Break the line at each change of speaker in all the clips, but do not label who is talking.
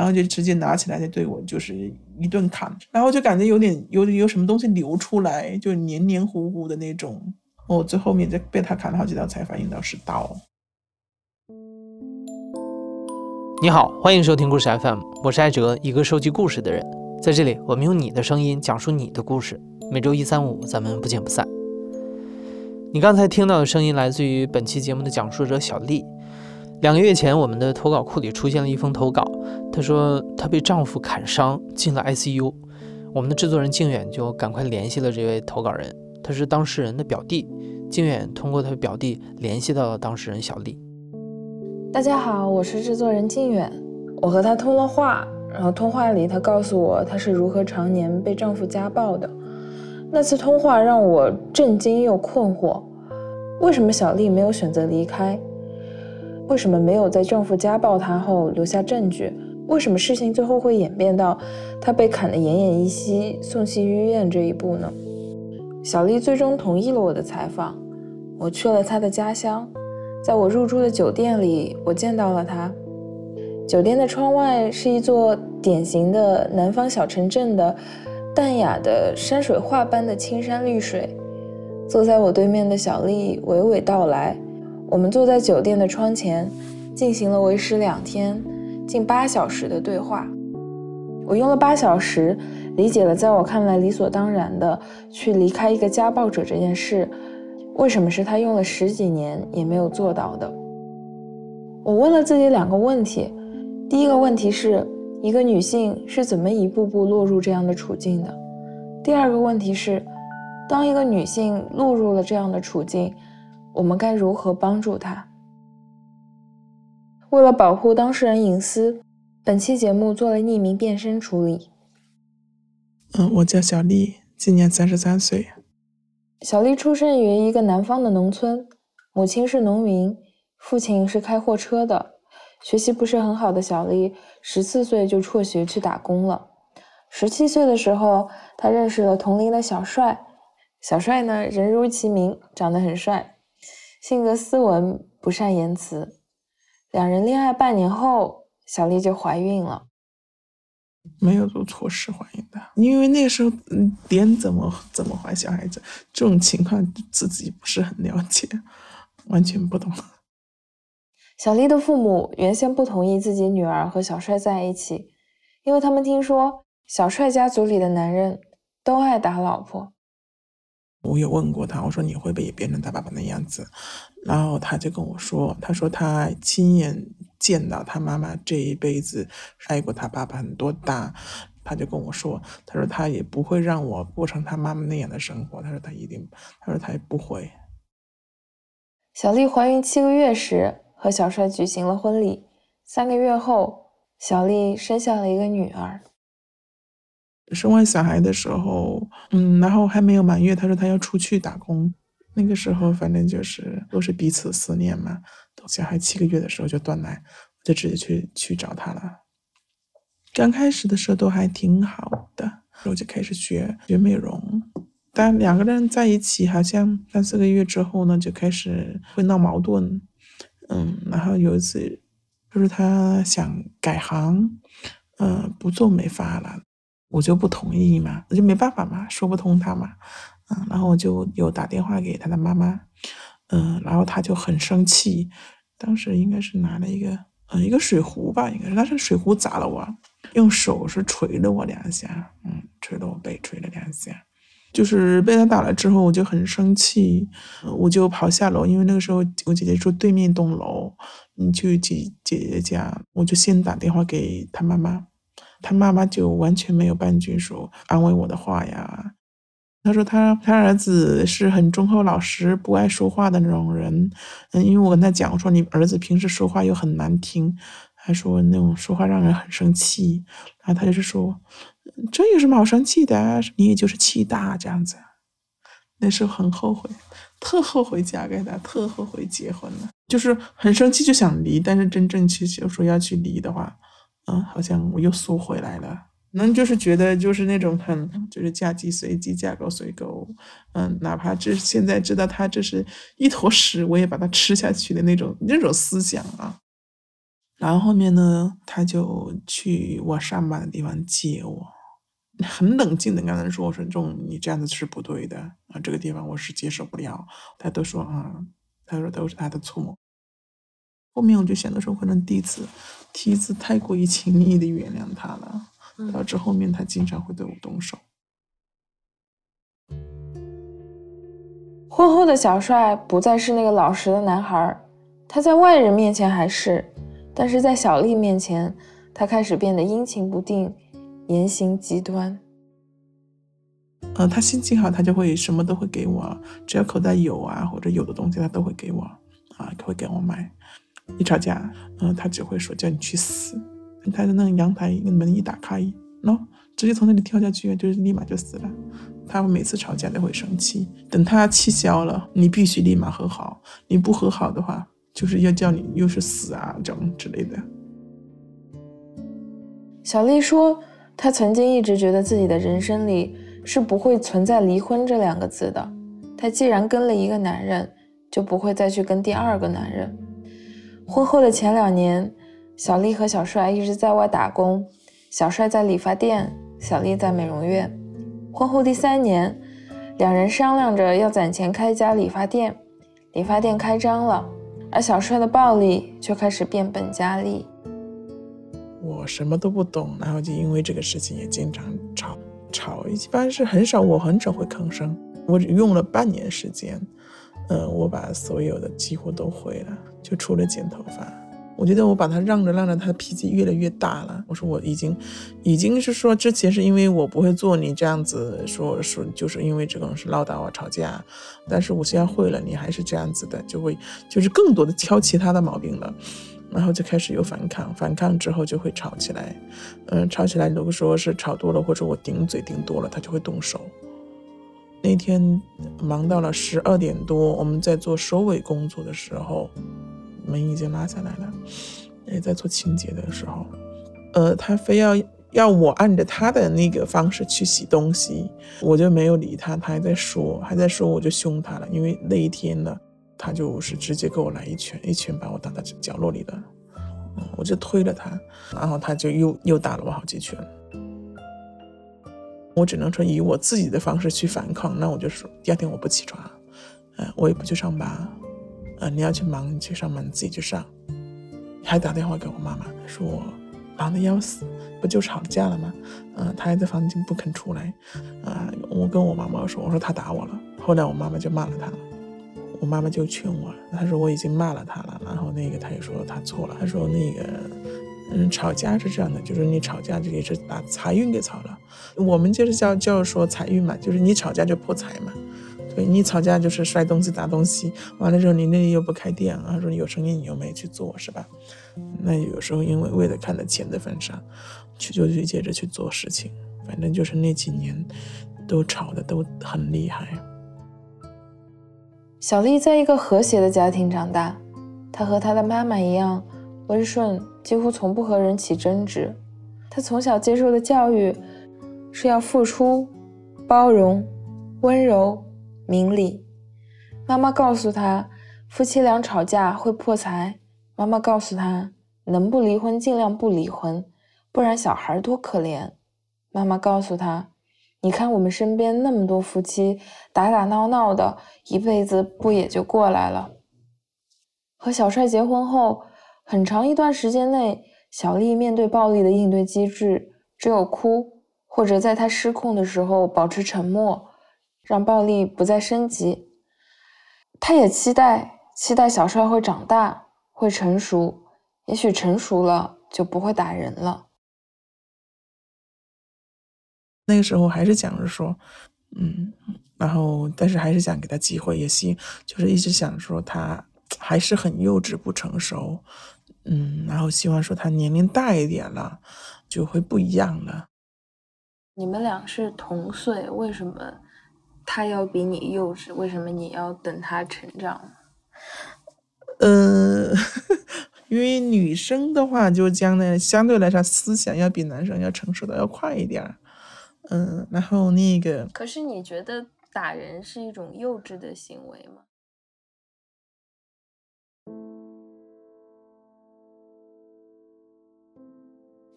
然后就直接拿起来就对我就是一顿砍，然后就感觉有点有有什么东西流出来，就黏黏糊糊的那种。我最后面就被他砍了好几刀才反应到是刀。
你好，欢迎收听故事 FM，我是艾哲，一个收集故事的人。在这里，我们用你的声音讲述你的故事。每周一、三、五，咱们不见不散。你刚才听到的声音来自于本期节目的讲述者小丽。两个月前，我们的投稿库里出现了一封投稿，她说她被丈夫砍伤进了 ICU。我们的制作人靖远就赶快联系了这位投稿人，他是当事人的表弟。靖远通过他表弟联系到了当事人小丽。
大家好，我是制作人靖远，我和他通了话，然后通话里他告诉我她是如何常年被丈夫家暴的。那次通话让我震惊又困惑，为什么小丽没有选择离开？为什么没有在丈夫家暴她后留下证据？为什么事情最后会演变到她被砍得奄奄一息、送去医院这一步呢？小丽最终同意了我的采访，我去了她的家乡，在我入住的酒店里，我见到了她。酒店的窗外是一座典型的南方小城镇的。淡雅的山水画般的青山绿水，坐在我对面的小丽娓娓道来。我们坐在酒店的窗前，进行了为时两天、近八小时的对话。我用了八小时，理解了在我看来理所当然的去离开一个家暴者这件事，为什么是他用了十几年也没有做到的。我问了自己两个问题，第一个问题是。一个女性是怎么一步步落入这样的处境的？第二个问题是，当一个女性落入了这样的处境，我们该如何帮助他？为了保护当事人隐私，本期节目做了匿名变身处理。
嗯，我叫小丽，今年三十三岁。
小丽出生于一个南方的农村，母亲是农民，父亲是开货车的。学习不是很好的小丽，十四岁就辍学去打工了。十七岁的时候，她认识了同龄的小帅。小帅呢，人如其名，长得很帅，性格斯文，不善言辞。两人恋爱半年后，小丽就怀孕了。
没有做错事怀孕的，因为那个时候，嗯，连怎么怎么怀小孩子这种情况，自己不是很了解，完全不懂。
小丽的父母原先不同意自己女儿和小帅在一起，因为他们听说小帅家族里的男人都爱打老婆。
我有问过他，我说你会不会也变成他爸爸那样子？然后他就跟我说，他说他亲眼见到他妈妈这一辈子爱过他爸爸很多大，他就跟我说，他说他也不会让我过成他妈妈那样的生活。他说他一定，他说他也不会。
小丽怀孕七个月时。和小帅举行了婚礼，三个月后，小丽生下了一个女儿。
生完小孩的时候，嗯，然后还没有满月，他说他要出去打工。那个时候，反正就是都是彼此思念嘛。小孩七个月的时候就断奶，我就直接去去找他了。刚开始的时候都还挺好的，我就开始学学美容。但两个人在一起，好像三四个月之后呢，就开始会闹矛盾。嗯，然后有一次，就是他想改行，嗯，不做美发了，我就不同意嘛，我就没办法嘛，说不通他嘛，嗯，然后我就有打电话给他的妈妈，嗯，然后他就很生气，当时应该是拿了一个，嗯，一个水壶吧，应该是，但是水壶砸了我，用手是捶了我两下，嗯，捶了我背，捶了两下。就是被他打了之后，我就很生气，我就跑下楼，因为那个时候我姐姐住对面栋楼，你去姐姐姐家，我就先打电话给他妈妈，他妈妈就完全没有半句说安慰我的话呀。他说他他儿子是很忠厚老实、不爱说话的那种人，嗯，因为我跟他讲我说你儿子平时说话又很难听，还说那种说话让人很生气，然后他就是说。这有什么好生气的？你也就是气大这样子。那时候很后悔，特后悔嫁给他，特后悔结婚了。就是很生气，就想离。但是真正去就说要去离的话，嗯，好像我又缩回来了。能就是觉得就是那种很就是嫁鸡随鸡，嫁狗随狗。嗯，哪怕这现在知道他这是一坨屎，我也把它吃下去的那种那种思想啊。然后后面呢，他就去我上班的地方接我，很冷静的跟他说：“我说这种你这样子是不对的啊，这个地方我是接受不了。”他都说啊，他说都是他的错。后面我就想的时候，可能第一次、第一次太过于轻易的原谅他了，导致后面他经常会对我动手。
婚后的小帅不再是那个老实的男孩，他在外人面前还是，但是在小丽面前，他开始变得阴晴不定，言行极端。
呃，他心情好，他就会什么都会给我，只要口袋有啊，或者有的东西他都会给我，啊，会给我买。一吵架，嗯，他只会说叫你去死。他的那个阳台那门一打开，喏，直接从那里跳下去，就是立马就死了。他每次吵架都会生气，等他气消了，你必须立马和好。你不和好的话，就是要叫你又是死啊这种之类的。
小丽说，她曾经一直觉得自己的人生里是不会存在离婚这两个字的。她既然跟了一个男人，就不会再去跟第二个男人。婚后的前两年，小丽和小帅一直在外打工，小帅在理发店，小丽在美容院。婚后第三年，两人商量着要攒钱开一家理发店，理发店开张了，而小帅的暴力却开始变本加厉。
我什么都不懂，然后就因为这个事情也经常吵吵，一般是很少，我很少会吭声。我只用了半年时间。嗯，我把所有的几乎都会了，就除了剪头发。我觉得我把他让着让着，他的脾气越来越大了。我说我已经，已经是说之前是因为我不会做你这样子说说，就是因为这种是唠叨啊吵架。但是我现在会了，你还是这样子的，就会就是更多的挑其他的毛病了，然后就开始有反抗，反抗之后就会吵起来。嗯，吵起来如果说是吵多了，或者我顶嘴顶多了，他就会动手。那天忙到了十二点多，我们在做收尾工作的时候，门已经拉下来了，也在做清洁的时候，呃，他非要要我按着他的那个方式去洗东西，我就没有理他，他还在说，还在说，我就凶他了，因为那一天呢，他就是直接给我来一拳，一拳把我打到角落里了，嗯，我就推了他，然后他就又又打了我好几拳。我只能说以我自己的方式去反抗，那我就说第二天我不起床，嗯，我也不去上班，嗯，你要去忙，你去上班，你自己去上。还打电话给我妈妈，说我忙的要死，不就吵架了吗？嗯，他还在房间不肯出来，啊，我跟我妈妈说，我说他打我了。后来我妈妈就骂了他，我妈妈就劝我，她说我已经骂了他了，然后那个他也说他错了，他说那个。嗯，吵架是这样的，就是你吵架就也是把财运给吵了。我们就是叫叫说财运嘛，就是你吵架就破财嘛。对你吵架就是摔东西、打东西，完了之后你那里又不开店，然后说有生意你又没去做，是吧？那有时候因为为了看在钱的份上，去就去接着去做事情。反正就是那几年都吵的都很厉害。
小丽在一个和谐的家庭长大，她和她的妈妈一样。温顺，几乎从不和人起争执。他从小接受的教育是要付出、包容、温柔、明理。妈妈告诉他，夫妻俩吵架会破财。妈妈告诉他，能不离婚尽量不离婚，不然小孩多可怜。妈妈告诉他，你看我们身边那么多夫妻打打闹闹的，一辈子不也就过来了？和小帅结婚后。很长一段时间内，小丽面对暴力的应对机制只有哭，或者在她失控的时候保持沉默，让暴力不再升级。她也期待，期待小帅会长大，会成熟，也许成熟了就不会打人了。
那个时候还是讲着说，嗯，然后但是还是想给他机会，也希就是一直想说他还是很幼稚不成熟。嗯，然后希望说他年龄大一点了，就会不一样了。
你们俩是同岁，为什么他要比你幼稚？为什么你要等他成长？
呃，因为女生的话，就将来相对来说思想要比男生要成熟的要快一点。嗯，然后那个，
可是你觉得打人是一种幼稚的行为吗？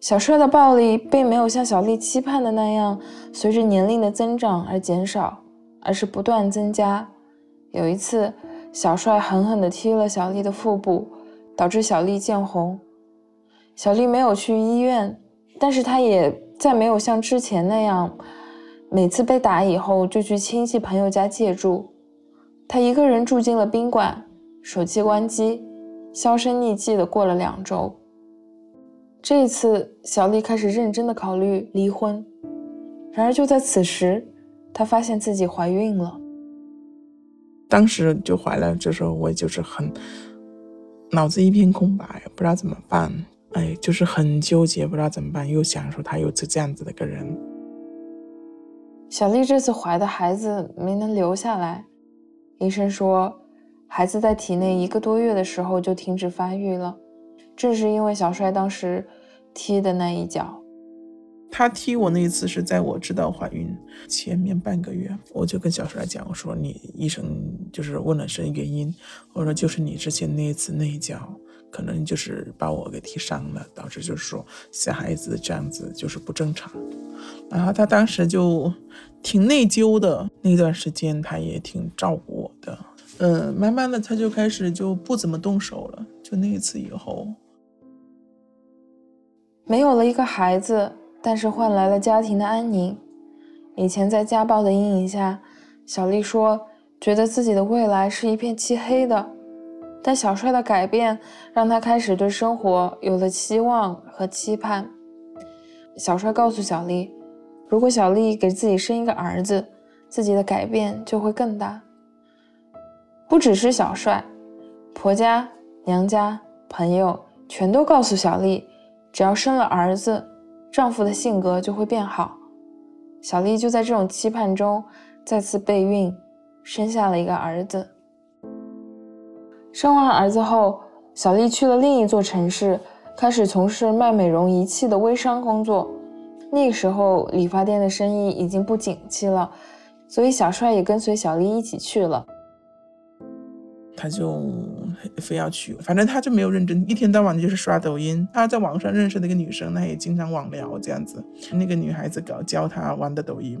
小帅的暴力并没有像小丽期盼的那样随着年龄的增长而减少，而是不断增加。有一次，小帅狠狠地踢了小丽的腹部，导致小丽见红。小丽没有去医院，但是她也再没有像之前那样，每次被打以后就去亲戚朋友家借住。她一个人住进了宾馆，手机关机，销声匿迹的过了两周。这一次，小丽开始认真的考虑离婚。然而就在此时，她发现自己怀孕了。
当时就怀了，这时候我就是很脑子一片空白，不知道怎么办。哎，就是很纠结，不知道怎么办。又想说他有这这样子的一个人。
小丽这次怀的孩子没能留下来，医生说孩子在体内一个多月的时候就停止发育了，正是因为小帅当时踢的那一脚。
他踢我那一次是在我知道怀孕前面半个月，我就跟小帅讲，我说你医生就是问了声原因，我说就是你之前那一次那一脚，可能就是把我给踢伤了，导致就是说小孩子这样子就是不正常。然后他当时就挺内疚的，那段时间他也挺照顾我的，嗯，慢慢的他就开始就不怎么动手了，就那一次以后，
没有了一个孩子。但是换来了家庭的安宁。以前在家暴的阴影下，小丽说觉得自己的未来是一片漆黑的。但小帅的改变让她开始对生活有了期望和期盼。小帅告诉小丽，如果小丽给自己生一个儿子，自己的改变就会更大。不只是小帅，婆家、娘家、朋友全都告诉小丽，只要生了儿子。丈夫的性格就会变好，小丽就在这种期盼中再次备孕，生下了一个儿子。生完儿子后，小丽去了另一座城市，开始从事卖美容仪器的微商工作。那个时候，理发店的生意已经不景气了，所以小帅也跟随小丽一起去了。
他就非要去，反正他就没有认真，一天到晚就是刷抖音。他在网上认识的一个女生，他也经常网聊这样子。那个女孩子搞教他玩的抖音，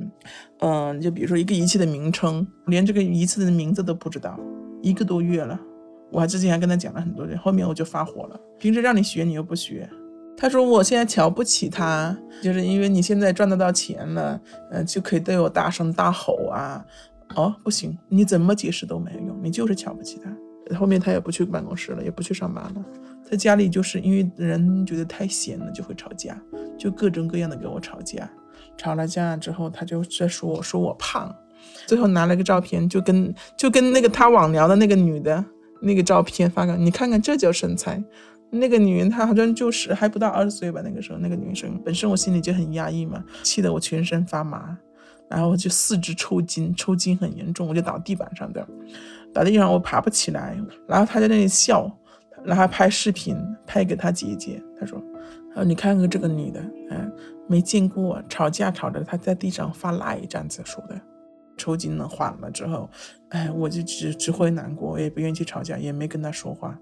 嗯，就比如说一个仪器的名称，连这个仪器的名字都不知道。一个多月了，我还之前还跟他讲了很多遍，后面我就发火了。平时让你学，你又不学。他说我现在瞧不起他，就是因为你现在赚得到钱了，嗯，就可以对我大声大吼啊。哦，不行，你怎么解释都没有用，你就是瞧不起他。后面他也不去办公室了，也不去上班了，在家里就是因为人觉得太闲了，就会吵架，就各种各样的跟我吵架。吵了架之后，他就在说我说我胖，最后拿了个照片，就跟就跟那个他网聊的那个女的那个照片发给你看看，这叫身材。那个女人她好像就是还不到二十岁吧，那个时候那个女生本身我心里就很压抑嘛，气得我全身发麻。然后就四肢抽筋，抽筋很严重，我就倒地板上的，倒地上我爬不起来。然后他在那里笑，然后拍视频拍给他姐姐，他说：“啊，你看看这个女的，嗯，没见过吵架吵的，她在地上发赖这样子说的。抽筋了缓了之后，哎，我就只只会难过，我也不愿意去吵架，也没跟他说话。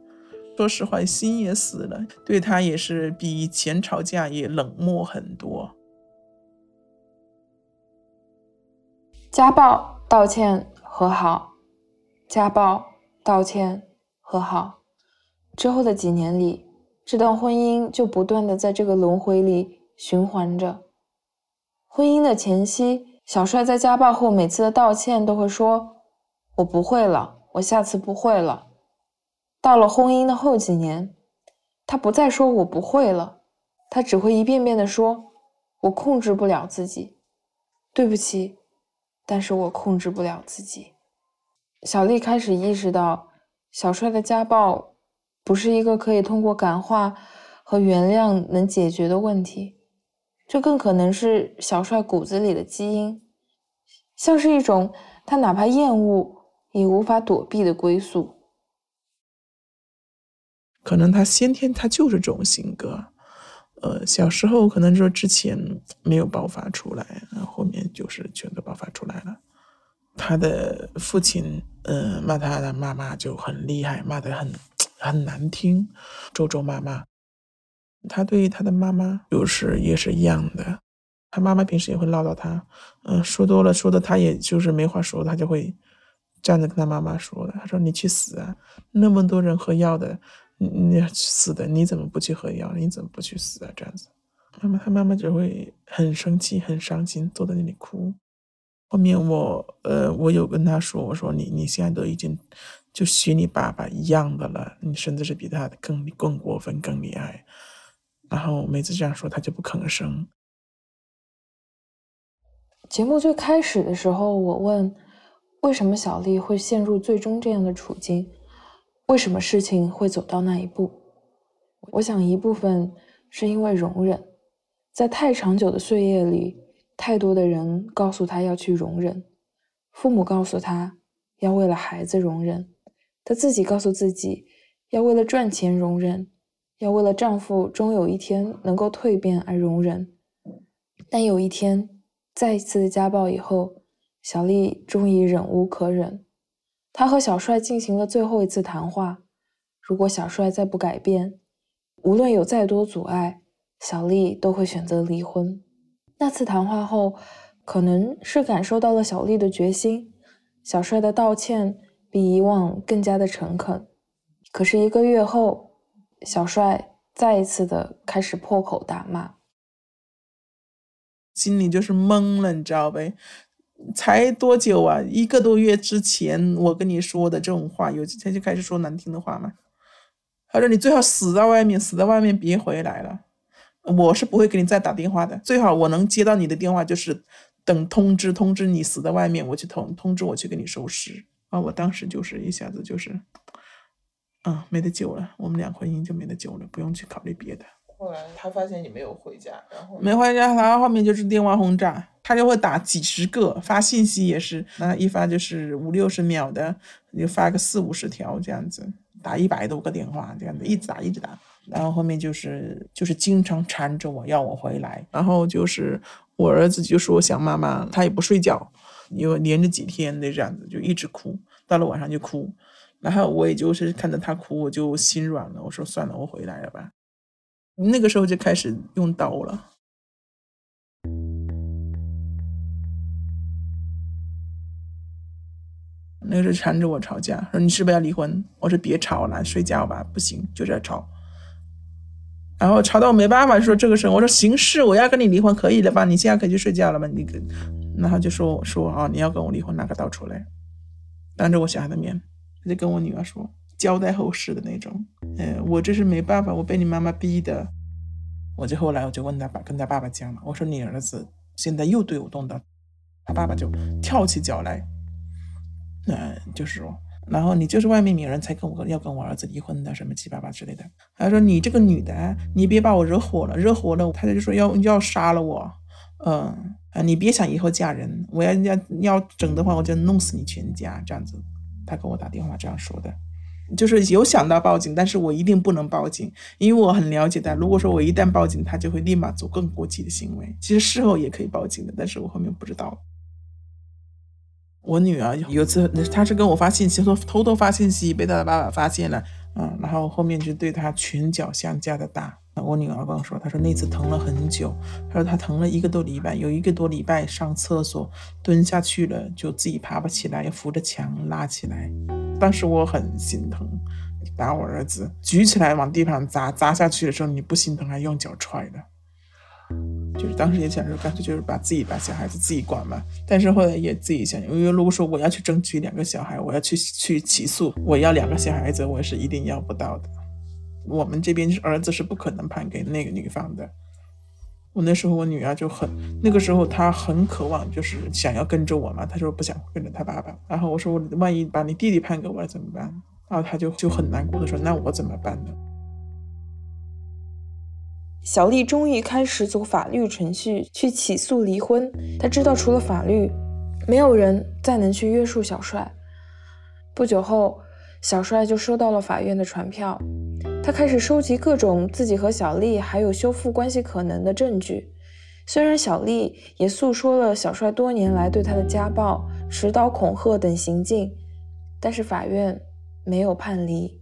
说实话，心也死了，对他也是比以前吵架也冷漠很多。”
家暴道歉和好，家暴道歉和好之后的几年里，这段婚姻就不断的在这个轮回里循环着。婚姻的前期，小帅在家暴后每次的道歉都会说：“我不会了，我下次不会了。”到了婚姻的后几年，他不再说我不会了，他只会一遍遍的说：“我控制不了自己，对不起。”但是我控制不了自己。小丽开始意识到，小帅的家暴不是一个可以通过感化和原谅能解决的问题，这更可能是小帅骨子里的基因，像是一种他哪怕厌恶也无法躲避的归宿。
可能他先天他就是这种性格。呃，小时候可能说之前没有爆发出来，然后后面就是全都爆发出来了。他的父亲，呃，骂他的妈妈就很厉害，骂得很很难听，咒咒骂骂。他对他的妈妈有时也是一样的，他妈妈平时也会唠叨他，嗯，说多了说的他也就是没话说，他就会站着跟他妈妈说的。他说：“你去死啊！那么多人喝药的，你你死的，你怎么不去喝药？你怎么不去死啊？”这样子，妈妈他妈妈就会很生气、很伤心，坐在那里哭。后面我呃，我有跟他说，我说你你现在都已经就学你爸爸一样的了，你甚至是比他更更过分、更厉害。然后每次这样说，他就不吭声。
节目最开始的时候，我问为什么小丽会陷入最终这样的处境，为什么事情会走到那一步？我想一部分是因为容忍，在太长久的岁月里。太多的人告诉他要去容忍，父母告诉他要为了孩子容忍，他自己告诉自己要为了赚钱容忍，要为了丈夫终有一天能够蜕变而容忍。但有一天，再一次的家暴以后，小丽终于忍无可忍，她和小帅进行了最后一次谈话。如果小帅再不改变，无论有再多阻碍，小丽都会选择离婚。那次谈话后，可能是感受到了小丽的决心，小帅的道歉比以往更加的诚恳。可是一个月后，小帅再一次的开始破口大骂，
心里就是懵了，你知道呗？才多久啊？一个多月之前我跟你说的这种话，有几天就开始说难听的话吗？他说你最好死在外面，死在外面别回来了。我是不会给你再打电话的，最好我能接到你的电话，就是等通知，通知你死在外面，我去通通知我去给你收尸啊！我当时就是一下子就是，嗯，没得救了，我们俩婚姻就没得救了，不用去考虑别的。
后来他发现你没有回家，然后
没回家，然后后面就是电话轰炸，他就会打几十个，发信息也是，那一发就是五六十秒的，就发个四五十条这样子，打一百多个电话这样子，一直打一直打。然后后面就是就是经常缠着我要我回来，然后就是我儿子就说想妈妈，他也不睡觉，因为连着几天的这样子就一直哭，到了晚上就哭，然后我也就是看着他哭，我就心软了，我说算了，我回来了吧。那个时候就开始用刀了，那个时候缠着我吵架，说你是不是要离婚？我说别吵了，睡觉吧，不行就在吵。然后吵到我没办法，说这个事，我说行事我要跟你离婚，可以了吧？你现在可以去睡觉了吗？你，然后就说我说啊，你要跟我离婚，拿个刀出来，当着我小孩的面，他就跟我女儿说，交代后事的那种。嗯，我这是没办法，我被你妈妈逼的。我就后来我就问他爸，跟他爸爸讲了，我说你儿子现在又对我动刀，他爸爸就跳起脚来，嗯，就是说。然后你就是外面女人才跟我要跟我儿子离婚的什么七七八八之类的。他说你这个女的，你别把我惹火了，惹火了他就说要要杀了我。嗯啊，你别想以后嫁人，我要要要整的话，我就弄死你全家这样子。他跟我打电话这样说的，就是有想到报警，但是我一定不能报警，因为我很了解他。如果说我一旦报警，他就会立马做更过激的行为。其实事后也可以报警的，但是我后面不知道。我女儿有次，她是跟我发信息，说偷偷发信息被她的爸爸发现了，嗯，然后后面就对她拳脚相加的打。我女儿跟我说，她说那次疼了很久，她说她疼了一个多礼拜，有一个多礼拜上厕所蹲下去了就自己爬不起来，要扶着墙拉起来。当时我很心疼，打我儿子举起来往地上砸，砸下去的时候你不心疼还用脚踹的。就是当时也想说，干脆就是把自己把小孩子自己管嘛。但是后来也自己想，因为如果说我要去争取两个小孩，我要去去起诉，我要两个小孩子，我是一定要不到的。我们这边是儿子是不可能判给那个女方的。我那时候我女儿就很，那个时候她很渴望，就是想要跟着我嘛。她说不想跟着她爸爸。然后我说我万一把你弟弟判给我了怎么办？然后她就就很难过的说，那我怎么办呢？
小丽终于开始走法律程序去起诉离婚。她知道，除了法律，没有人再能去约束小帅。不久后，小帅就收到了法院的传票。他开始收集各种自己和小丽还有修复关系可能的证据。虽然小丽也诉说了小帅多年来对她的家暴、持刀恐吓等行径，但是法院没有判离。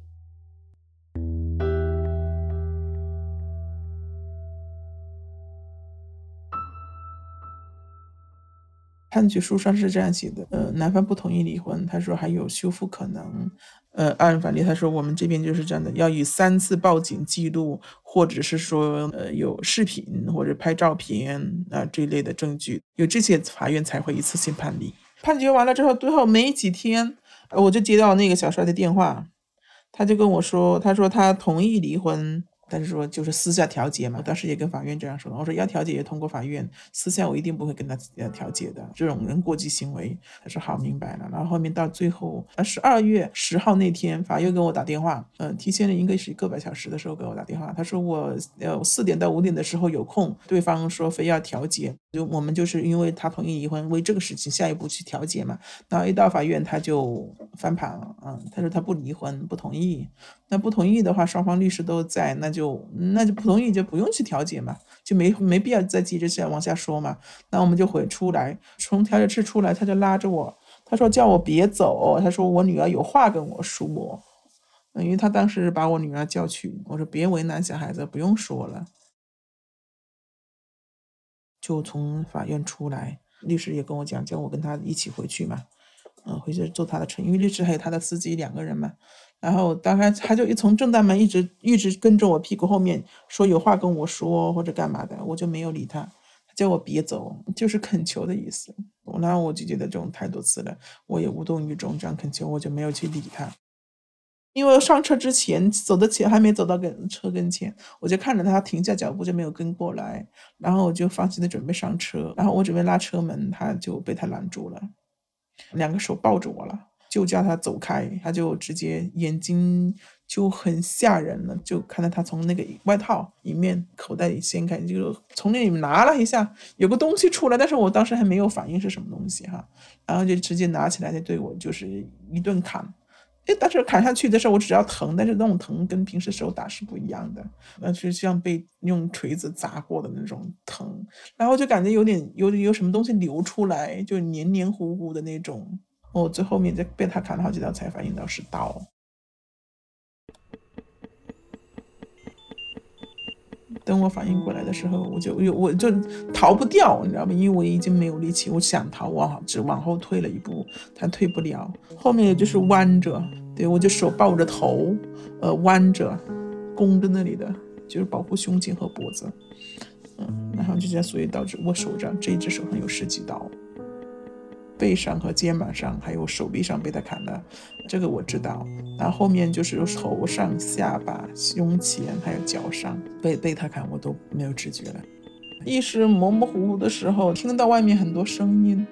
判决书上是这样写的：呃，男方不同意离婚，他说还有修复可能。呃，按法律他说我们这边就是这样的，要以三次报警记录，或者是说呃有视频或者拍照片啊这一类的证据，有这些法院才会一次性判离。判决完了之后，最后没几天，我就接到那个小帅的电话，他就跟我说，他说他同意离婚。但是说就是私下调解嘛，我当时也跟法院这样说的。我说要调解也通过法院，私下我一定不会跟他呃调解的，这种人过激行为。他说好，明白了。然后后面到最后，呃十二月十号那天，法院给我打电话，嗯，提前了应该是个把小时的时候给我打电话。他说我呃四点到五点的时候有空，对方说非要调解，就我们就是因为他同意离婚，为这个事情下一步去调解嘛。然后一到法院他就翻盘了，嗯，他说他不离婚，不同意。那不同意的话，双方律师都在，那就就那就不同意就不用去调解嘛，就没没必要再接着下往下说嘛。那我们就回出来，从调解室出来，他就拉着我，他说叫我别走，他说我女儿有话跟我说，因为他当时把我女儿叫去，我说别为难小孩子，不用说了，就从法院出来，律师也跟我讲，叫我跟他一起回去嘛，嗯，回去做他的车，因为律师还有他的司机两个人嘛。然后，当然他就一从正大门一直一直跟着我屁股后面说有话跟我说或者干嘛的，我就没有理他，叫我别走，就是恳求的意思。然后我就觉得这种太多次了，我也无动于衷，这样恳求我就没有去理他。因为上车之前走的前还没走到跟车跟前，我就看着他停下脚步就没有跟过来，然后我就放心的准备上车，然后我准备拉车门，他就被他拦住了，两个手抱着我了。就叫他走开，他就直接眼睛就很吓人了，就看到他从那个外套里面口袋里掀开，就从那里面拿了一下，有个东西出来，但是我当时还没有反应是什么东西哈，然后就直接拿起来就对我就是一顿砍，哎，但是砍下去的时候我只要疼，但是那种疼跟平时手打是不一样的，那是像被用锤子砸过的那种疼，然后就感觉有点有有什么东西流出来，就黏黏糊糊的那种。我最后面就被他砍了好几刀，才反应到是刀。等我反应过来的时候，我就有我就逃不掉，你知道吗？因为我已经没有力气，我想逃，往只往后退了一步，他退不了。后面就是弯着，对我就手抱着头，呃，弯着，弓着那里的，就是保护胸颈和脖子，嗯，然后就这样，所以导致我手上这一只手上有十几刀。背上和肩膀上，还有手臂上被他砍了，这个我知道。然后后面就是头上、下巴、胸前还有脚上被被他砍，我都没有知觉了。意识模模糊糊的时候，听到外面很多声音，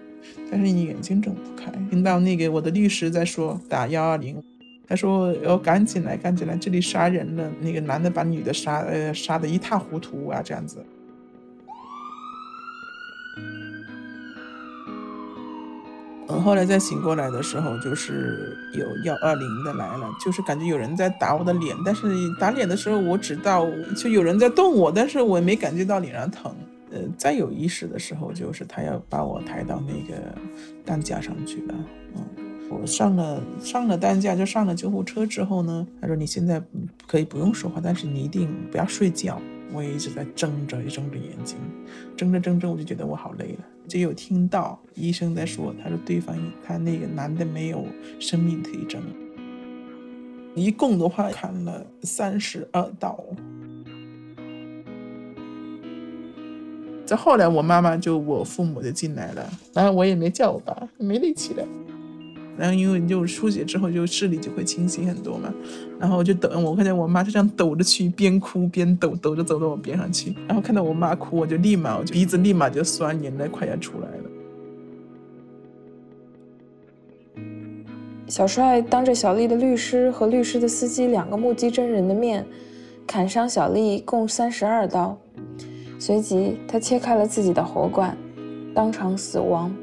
但是你眼睛睁不开。听到那个我的律师在说打幺二零，他说要赶紧来，赶紧来，这里杀人了，那个男的把女的杀，呃，杀得一塌糊涂啊，这样子。嗯，后来再醒过来的时候，就是有幺二零的来了，就是感觉有人在打我的脸，但是打脸的时候，我只到就有人在动我，但是我也没感觉到脸上疼。呃，再有意识的时候，就是他要把我抬到那个担架上去了。嗯，我上了上了担架，就上了救护车之后呢，他说你现在可以不用说话，但是你一定不要睡觉。我也一直在睁着，睁着眼睛，睁着睁着，我就觉得我好累了。就有听到医生在说，他说对方他那个男的没有生命体征，一共的话砍了三十二刀。再后来，我妈妈就我父母就进来了，然后我也没叫我爸，没力气了。然后因为就出血之后，就视力就会清晰很多嘛。然后我就抖，我看见我妈就这样抖着去，边哭边抖，抖着走到我边上去。然后看到我妈哭，我就立马，我就鼻子立马就酸，眼泪快要出来了。
小帅当着小丽的律师和律师的司机两个目击证人的面，砍伤小丽共三十二刀，随即他切开了自己的喉管，当场死亡。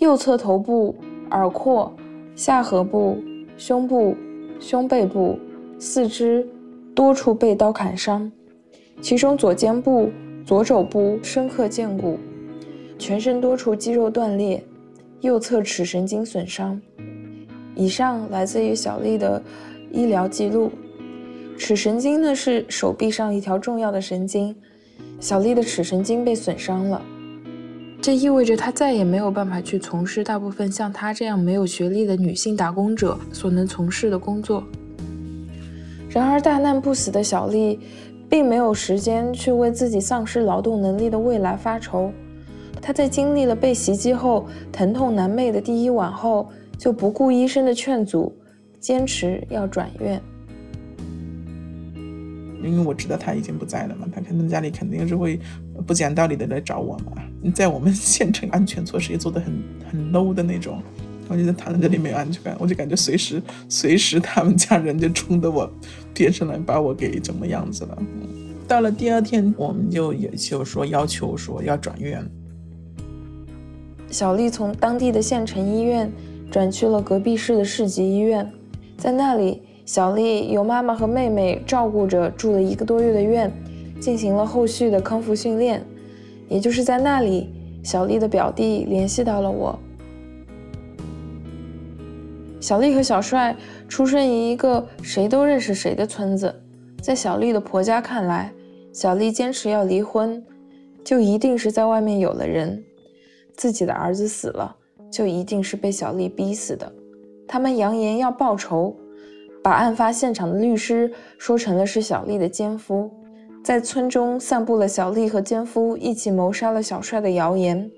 右侧头部、耳廓、下颌部、胸部、胸背部、四肢多处被刀砍伤，其中左肩部、左肘部深刻见骨，全身多处肌肉断裂，右侧尺神经损伤。以上来自于小丽的医疗记录。尺神经呢是手臂上一条重要的神经，小丽的尺神经被损伤了。这意味着她再也没有办法去从事大部分像她这样没有学历的女性打工者所能从事的工作。然而，大难不死的小丽，并没有时间去为自己丧失劳动能力的未来发愁。她在经历了被袭击后疼痛难寐的第一晚后，就不顾医生的劝阻，坚持要转院。
因为我知道他已经不在了嘛，他可能家里肯定是会不讲道理的来找我嘛。在我们 县城，安全措施也做得很很 low 的那种，我觉得躺在这里没有安全感，我就感觉随时随时他们家人就冲着我边上来把我给怎么样子了。到了第二天，我们就也就说要求说要转院。
小丽从当地的县城医院转去了隔壁市的市级医院，在那里。小丽由妈妈和妹妹照顾着，住了一个多月的院，进行了后续的康复训练。也就是在那里，小丽的表弟联系到了我。小丽和小帅出生于一个谁都认识谁的村子，在小丽的婆家看来，小丽坚持要离婚，就一定是在外面有了人；自己的儿子死了，就一定是被小丽逼死的。他们扬言要报仇。把案发现场的律师说成了是小丽的奸夫，在村中散布了小丽和奸夫一起谋杀了小帅的谣言。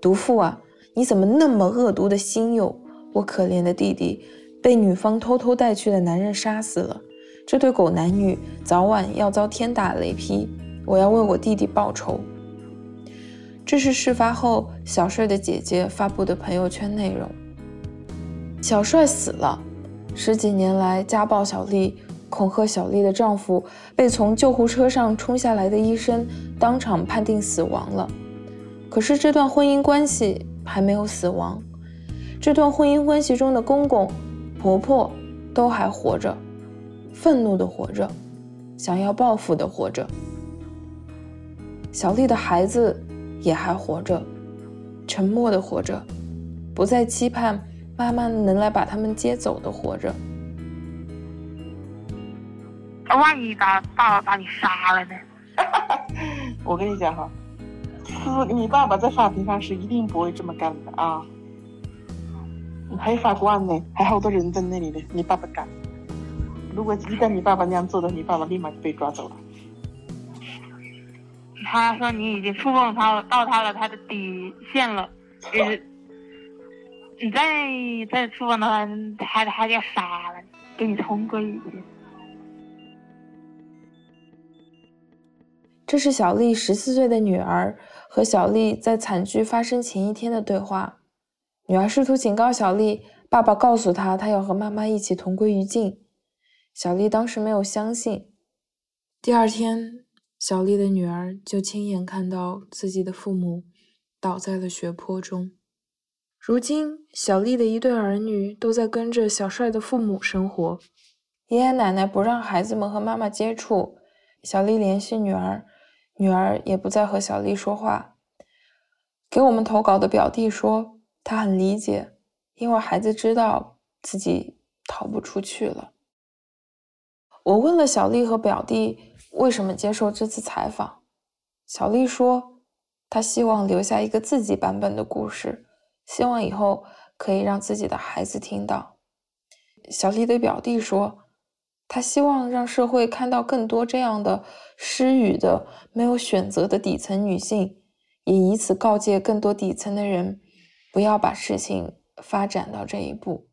毒妇啊，你怎么那么恶毒的心有？我可怜的弟弟被女方偷偷带去的男人杀死了，这对狗男女早晚要遭天打雷劈。我要为我弟弟报仇。这是事发后小帅的姐姐发布的朋友圈内容。小帅死了。十几年来家暴小丽、恐吓小丽的丈夫被从救护车上冲下来的医生当场判定死亡了。可是这段婚姻关系还没有死亡，这段婚姻关系中的公公、婆婆都还活着，愤怒的活着，想要报复的活着。小丽的孩子也还活着，沉默的活着，不再期盼。妈妈能来把他们接走的活着。
万一把爸爸把你杀了呢？
我跟你讲哈，是你爸爸在法庭上是一定不会这么干的啊。还有法官呢，还好多人在那里呢。你爸爸敢？如果一旦你爸爸那样做的，你爸爸立马就被抓走了。
他说你已经触碰他了到他了他的底线了，就是。你再再说呢，还还要杀了，给你通过一遍。
这是小丽十四岁的女儿和小丽在惨剧发生前一天的对话。女儿试图警告小丽，爸爸告诉她，她要和妈妈一起同归于尽。小丽当时没有相信。第二天，小丽的女儿就亲眼看到自己的父母倒在了血泊中。如今，小丽的一对儿女都在跟着小帅的父母生活。爷爷奶奶不让孩子们和妈妈接触。小丽联系女儿，女儿也不再和小丽说话。给我们投稿的表弟说，他很理解，因为孩子知道自己逃不出去了。我问了小丽和表弟为什么接受这次采访，小丽说，她希望留下一个自己版本的故事。希望以后可以让自己的孩子听到。小丽的表弟说，他希望让社会看到更多这样的失语的、没有选择的底层女性，也以此告诫更多底层的人，不要把事情发展到这一步。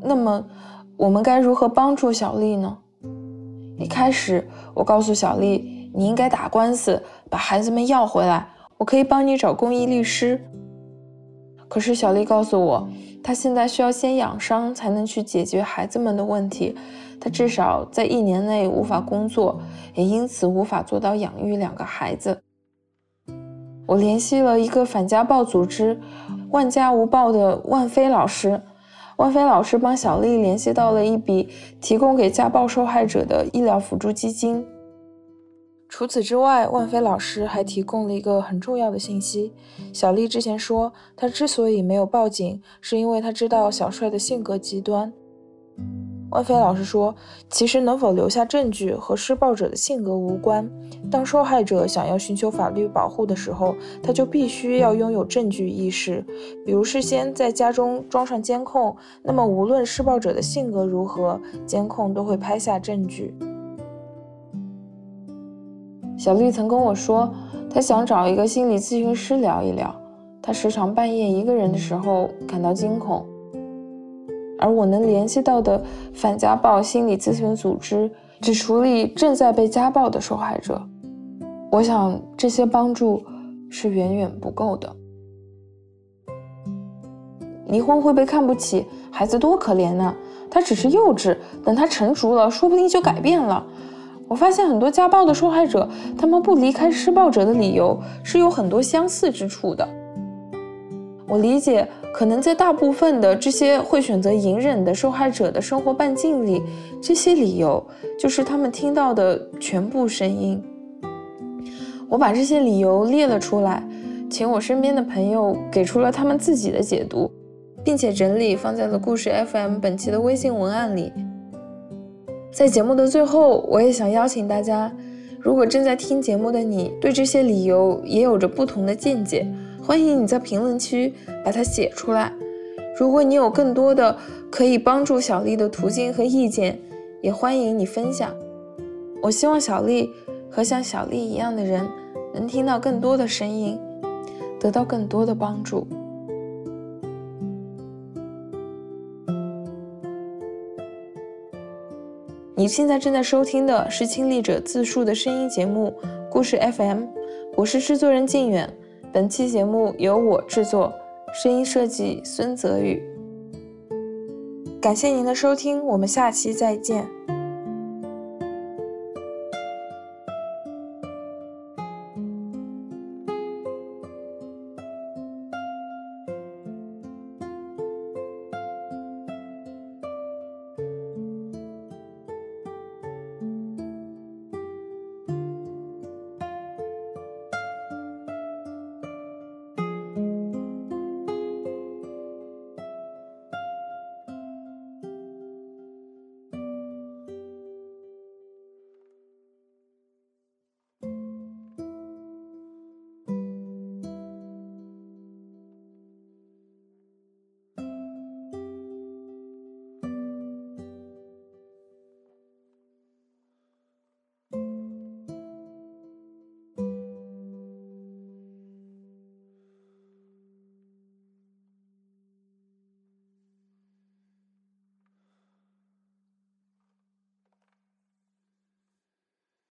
那么，我们该如何帮助小丽呢？一开始，我告诉小丽。你应该打官司把孩子们要回来，我可以帮你找公益律师。可是小丽告诉我，她现在需要先养伤才能去解决孩子们的问题，他至少在一年内无法工作，也因此无法做到养育两个孩子。我联系了一个反家暴组织“万家无暴”的万飞老师，万飞老师帮小丽联系到了一笔提供给家暴受害者的医疗辅助基金。除此之外，万飞老师还提供了一个很重要的信息：小丽之前说，她之所以没有报警，是因为她知道小帅的性格极端。万飞老师说，其实能否留下证据和施暴者的性格无关。当受害者想要寻求法律保护的时候，他就必须要拥有证据意识，比如事先在家中装上监控，那么无论施暴者的性格如何，监控都会拍下证据。小丽曾跟我说，她想找一个心理咨询师聊一聊，她时常半夜一个人的时候感到惊恐。而我能联系到的反家暴心理咨询组织只处理正在被家暴的受害者，我想这些帮助是远远不够的。离婚会被看不起，孩子多可怜呐！他只是幼稚，等他成熟了，说不定就改变了。我发现很多家暴的受害者，他们不离开施暴者的理由是有很多相似之处的。我理解。可能在大部分的这些会选择隐忍的受害者的生活半径里，这些理由就是他们听到的全部声音。我把这些理由列了出来，请我身边的朋友给出了他们自己的解读，并且整理放在了故事 FM 本期的微信文案里。在节目的最后，我也想邀请大家，如果正在听节目的你对这些理由也有着不同的见解。欢迎你在评论区把它写出来。如果你有更多的可以帮助小丽的途径和意见，也欢迎你分享。我希望小丽和像小丽一样的人能听到更多的声音，得到更多的帮助。你现在正在收听的是亲历者自述的声音节目《故事 FM》，我是制作人靳远。本期节目由我制作，声音设计孙泽宇。感谢您的收听，我们下期再见。